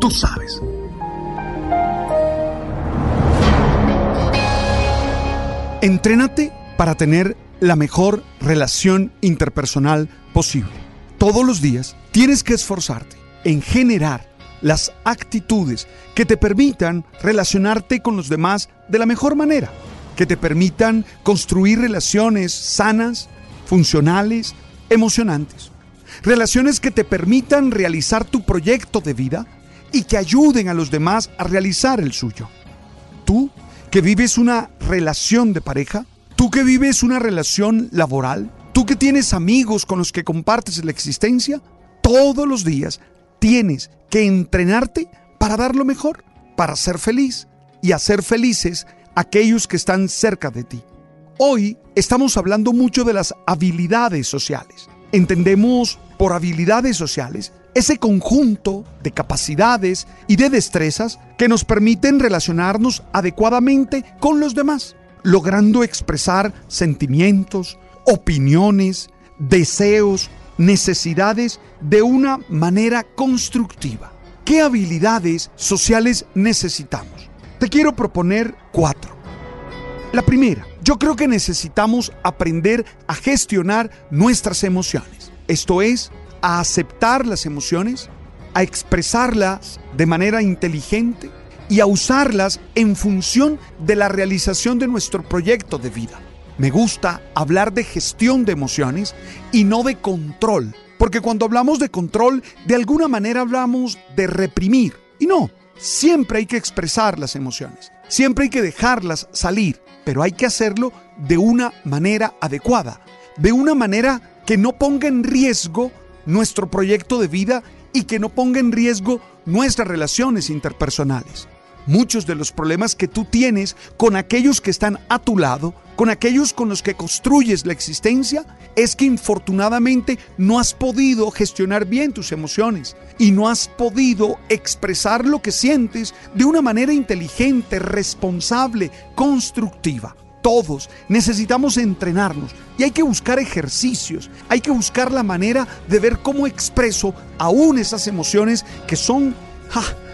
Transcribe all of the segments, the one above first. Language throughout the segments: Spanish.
Tú sabes. Entrénate para tener la mejor relación interpersonal posible. Todos los días tienes que esforzarte en generar las actitudes que te permitan relacionarte con los demás de la mejor manera, que te permitan construir relaciones sanas, funcionales, emocionantes. Relaciones que te permitan realizar tu proyecto de vida y que ayuden a los demás a realizar el suyo. Tú que vives una relación de pareja, tú que vives una relación laboral, tú que tienes amigos con los que compartes la existencia, todos los días tienes que entrenarte para dar lo mejor, para ser feliz y hacer felices aquellos que están cerca de ti. Hoy estamos hablando mucho de las habilidades sociales. Entendemos por habilidades sociales ese conjunto de capacidades y de destrezas que nos permiten relacionarnos adecuadamente con los demás, logrando expresar sentimientos, opiniones, deseos, necesidades de una manera constructiva. ¿Qué habilidades sociales necesitamos? Te quiero proponer cuatro. La primera, yo creo que necesitamos aprender a gestionar nuestras emociones. Esto es, a aceptar las emociones, a expresarlas de manera inteligente y a usarlas en función de la realización de nuestro proyecto de vida. Me gusta hablar de gestión de emociones y no de control, porque cuando hablamos de control, de alguna manera hablamos de reprimir. Y no, siempre hay que expresar las emociones, siempre hay que dejarlas salir, pero hay que hacerlo de una manera adecuada, de una manera que no ponga en riesgo nuestro proyecto de vida y que no ponga en riesgo nuestras relaciones interpersonales. Muchos de los problemas que tú tienes con aquellos que están a tu lado, con aquellos con los que construyes la existencia, es que infortunadamente no has podido gestionar bien tus emociones y no has podido expresar lo que sientes de una manera inteligente, responsable, constructiva todos necesitamos entrenarnos y hay que buscar ejercicios, hay que buscar la manera de ver cómo expreso aún esas emociones que son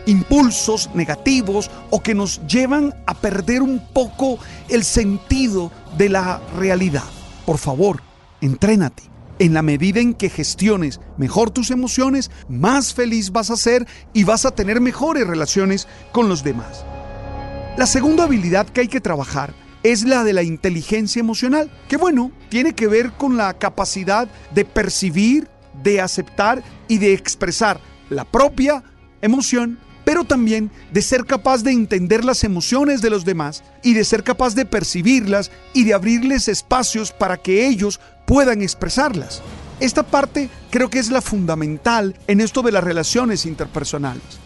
impulsos negativos o que nos llevan a perder un poco el sentido de la realidad. Por favor, entrénate. En la medida en que gestiones mejor tus emociones, más feliz vas a ser y vas a tener mejores relaciones con los demás. La segunda habilidad que hay que trabajar es la de la inteligencia emocional, que bueno, tiene que ver con la capacidad de percibir, de aceptar y de expresar la propia emoción, pero también de ser capaz de entender las emociones de los demás y de ser capaz de percibirlas y de abrirles espacios para que ellos puedan expresarlas. Esta parte creo que es la fundamental en esto de las relaciones interpersonales.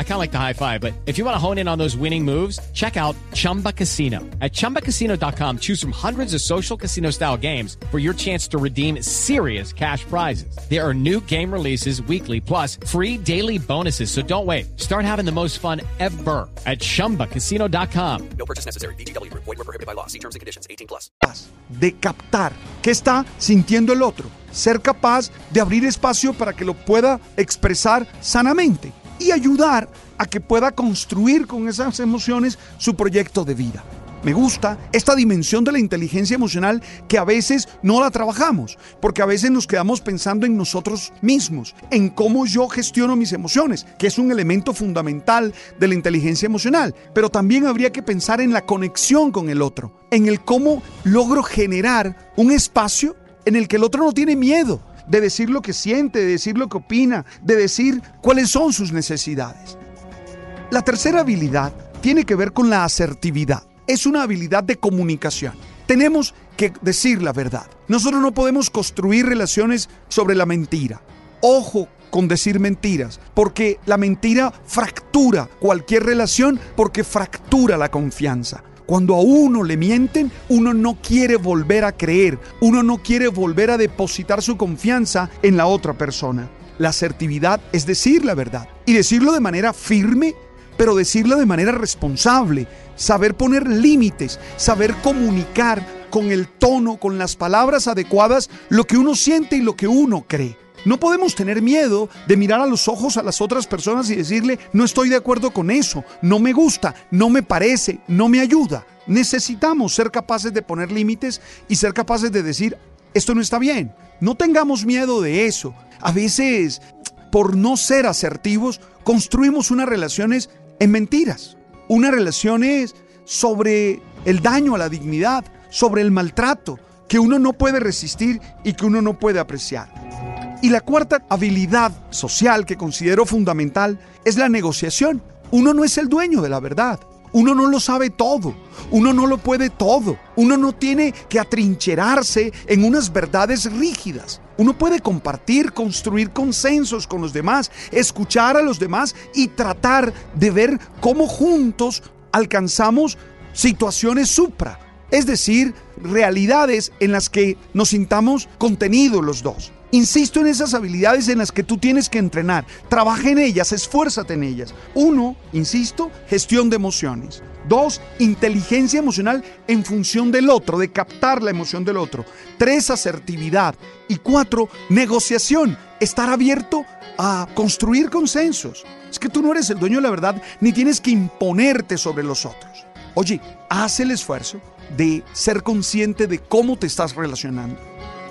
I kind of like the high five, but if you want to hone in on those winning moves, check out Chumba Casino. At ChumbaCasino.com, choose from hundreds of social casino style games for your chance to redeem serious cash prizes. There are new game releases weekly, plus free daily bonuses. So don't wait. Start having the most fun ever at ChumbaCasino.com. No purchase necessary. BGW. Void were prohibited by law. See terms and conditions. 18 plus. de captar qué está sintiendo el otro, ser capaz de abrir espacio para que lo pueda expresar sanamente y ayudar a que pueda construir con esas emociones su proyecto de vida. me gusta esta dimensión de la inteligencia emocional que a veces no la trabajamos, porque a veces nos quedamos pensando en nosotros mismos, en cómo yo gestiono mis emociones, que es un elemento fundamental de la inteligencia emocional, pero también habría que pensar en la conexión con el otro, en el cómo logro generar un espacio en el que el otro no tiene miedo de decir lo que siente, de decir lo que opina, de decir cuáles son sus necesidades. La tercera habilidad tiene que ver con la asertividad. Es una habilidad de comunicación. Tenemos que decir la verdad. Nosotros no podemos construir relaciones sobre la mentira. Ojo con decir mentiras, porque la mentira fractura cualquier relación porque fractura la confianza. Cuando a uno le mienten, uno no quiere volver a creer, uno no quiere volver a depositar su confianza en la otra persona. La asertividad es decir la verdad y decirlo de manera firme pero decirlo de manera responsable, saber poner límites, saber comunicar con el tono, con las palabras adecuadas, lo que uno siente y lo que uno cree. No podemos tener miedo de mirar a los ojos a las otras personas y decirle, no estoy de acuerdo con eso, no me gusta, no me parece, no me ayuda. Necesitamos ser capaces de poner límites y ser capaces de decir, esto no está bien. No tengamos miedo de eso. A veces, por no ser asertivos, construimos unas relaciones en mentiras. Una relación es sobre el daño a la dignidad, sobre el maltrato que uno no puede resistir y que uno no puede apreciar. Y la cuarta habilidad social que considero fundamental es la negociación. Uno no es el dueño de la verdad. Uno no lo sabe todo, uno no lo puede todo, uno no tiene que atrincherarse en unas verdades rígidas. Uno puede compartir, construir consensos con los demás, escuchar a los demás y tratar de ver cómo juntos alcanzamos situaciones supra, es decir, realidades en las que nos sintamos contenidos los dos. Insisto en esas habilidades en las que tú tienes que entrenar. Trabaja en ellas, esfuérzate en ellas. Uno, insisto, gestión de emociones. Dos, inteligencia emocional en función del otro, de captar la emoción del otro. Tres, asertividad. Y cuatro, negociación, estar abierto a construir consensos. Es que tú no eres el dueño de la verdad ni tienes que imponerte sobre los otros. Oye, haz el esfuerzo de ser consciente de cómo te estás relacionando.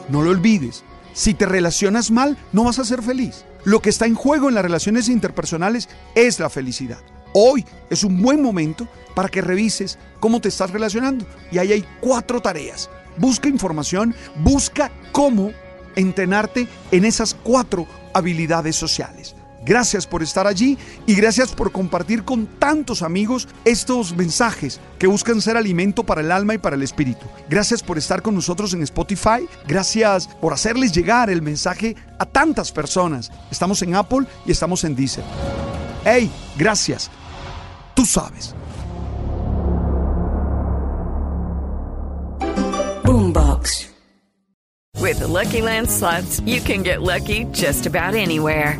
No lo olvides. Si te relacionas mal, no vas a ser feliz. Lo que está en juego en las relaciones interpersonales es la felicidad. Hoy es un buen momento para que revises cómo te estás relacionando. Y ahí hay cuatro tareas. Busca información, busca cómo entrenarte en esas cuatro habilidades sociales. Gracias por estar allí y gracias por compartir con tantos amigos estos mensajes que buscan ser alimento para el alma y para el espíritu. Gracias por estar con nosotros en Spotify. Gracias por hacerles llegar el mensaje a tantas personas. Estamos en Apple y estamos en Deezer. Hey, gracias. Tú sabes. Boombox. With the Lucky Land slots, you can get lucky just about anywhere.